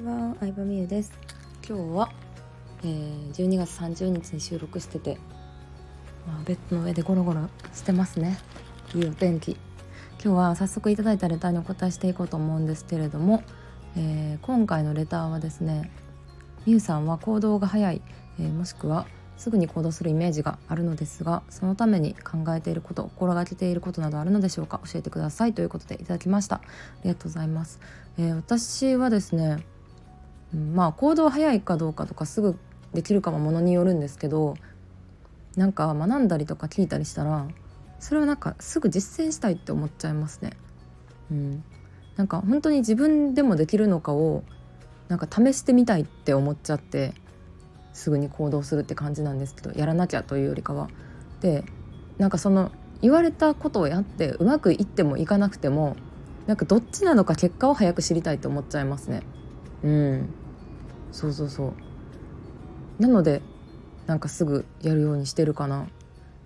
ちは、相葉美優です。今日は、えー、12月30日に収録してて、まあ、ベッドの上でゴロゴロしてますね。いいお天気。今日は早速いただいたレターにお答えしていこうと思うんですけれども、えー、今回のレターはですねみゆさんは行動が早い、えー、もしくはすぐに行動するイメージがあるのですがそのために考えていること心がけていることなどあるのでしょうか？教えてくださいということでいただきました。ありがとうございます、えー、私はですね、うん、まあ行動早いかどうかとかすぐできるかもものによるんですけどなんか学んだりとか聞いたりしたらそれはなんかすぐ実践したいって思っちゃいますねうんなんか本当に自分でもできるのかをなんか試してみたいって思っちゃってすぐに行動するって感じなんですけどやらなきゃというよりかは。でなんかその言われたことをやってうまくいってもいかなくてもなんかどっちなのか結果を早く知りたいと思っちゃいますね。うんそうそうそうなのでなんかすぐやるようにしてるかな。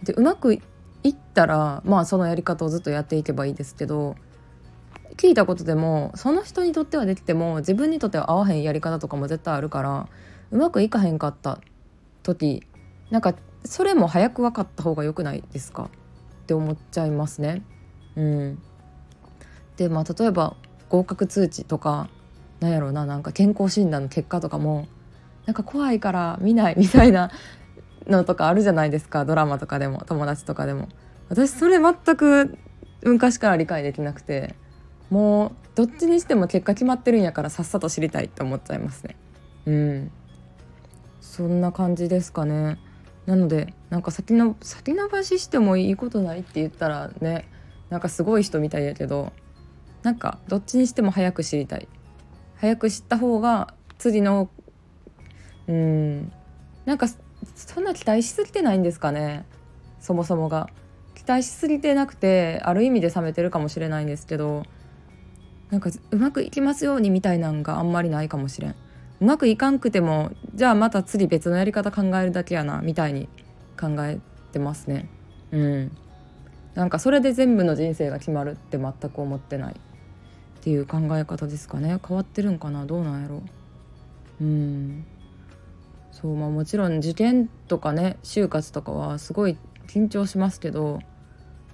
でうまくいったらまあそのやり方をずっとやっていけばいいですけど聞いたことでもその人にとってはできても自分にとっては合わへんやり方とかも絶対あるからうまくいかへんかった時なんかそれも早く分かった方が良くないですか？って思っちゃいますね。うん、でまあ例えば合格通知とかなんやろうななんか健康診断の結果とかもなんか怖いから見ないみたいなのとかあるじゃないですかドラマとかでも友達とかでも。私それ全く昔から理解できなくてもうどっちにしても結果決まってるんやからさっさと知りたいって思っちゃいますね。うんそんな感じですかねなのでなんか先の先延ばししてもいいことないって言ったらねなんかすごい人みたいやけどなんかどっちにしても早く知りたい早く知った方が次のうん。なんかそんな期待しすぎてないんですかね？そもそもが。期待しすぎてなくてある意味で冷めてるかもしれないんですけどなんかうまくいきますようにみたいなんがあんまりないかもしれん。うまくいかんくてもじゃあまた次別のやり方考えるだけやなみたいに考えてますね。うん。なんかそれで全部の人生が決まるって全く思ってない。っていう考え方ですかね。変わってるんかな。どうなんやろ。うん。そうまあもちろん受験とかね就活とかはすごい緊張しますけど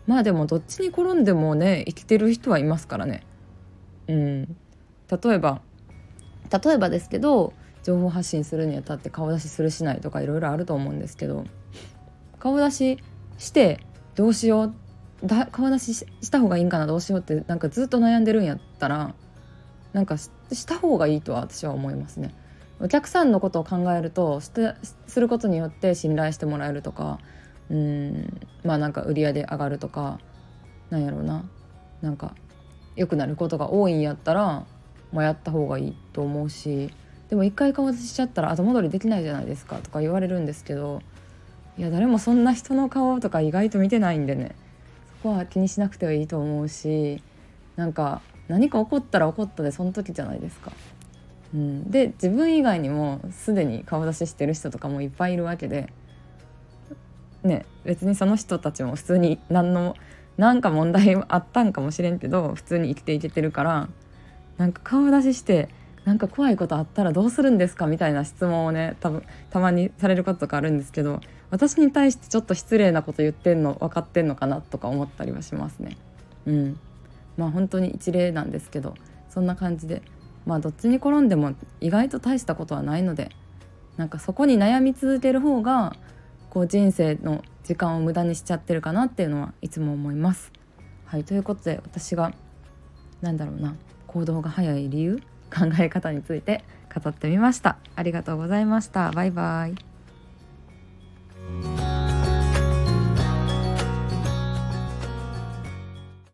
まあでもどっちに転んでもね生きてる人はいますからね。うん。例えば例えばですけど情報発信するにあたって顔出しするしないとかいろいろあると思うんですけど顔出ししてどうしようだ顔出しした方がいいんかなどうしようってなんかずっと悩んでるんやったらなんかした方がいいとは私は思いますね。お客さんのことを考えるとしてすることによって信頼してもらえるとかうんまあなんか売り上げ上がるとかなんやろうななんか良くなることが多いんやったらまあ、やった方がいいと思うしでも一回顔出ししちゃったら後戻りできないじゃないですかとか言われるんですけどいや誰もそんな人の顔とか意外と見てないんでねは気にしなくてはいいと思うしなんか何か起こったら起こったでその時じゃないですか。うん、で自分以外にもすでに顔出ししてる人とかもいっぱいいるわけで、ね、別にその人たちも普通に何の何か問題あったんかもしれんけど普通に生きていけてるからなんか顔出ししてなんか怖いことあったらどうするんですかみたいな質問をね多分たまにされることとかあるんですけど私に対してちょっと失礼なこと言ってんの分かってんのかなとか思ったりはしますね。うん、まあ本当に一例なんですけどそんな感じでまあどっちに転んでも意外と大したことはないのでなんかそこに悩み続ける方がこう人生の時間を無駄にしちゃってるかなっていうのはいつも思います。はいということで私が何だろうな行動が早い理由考え方について語ってみました。ありがとうございました。バイバイ。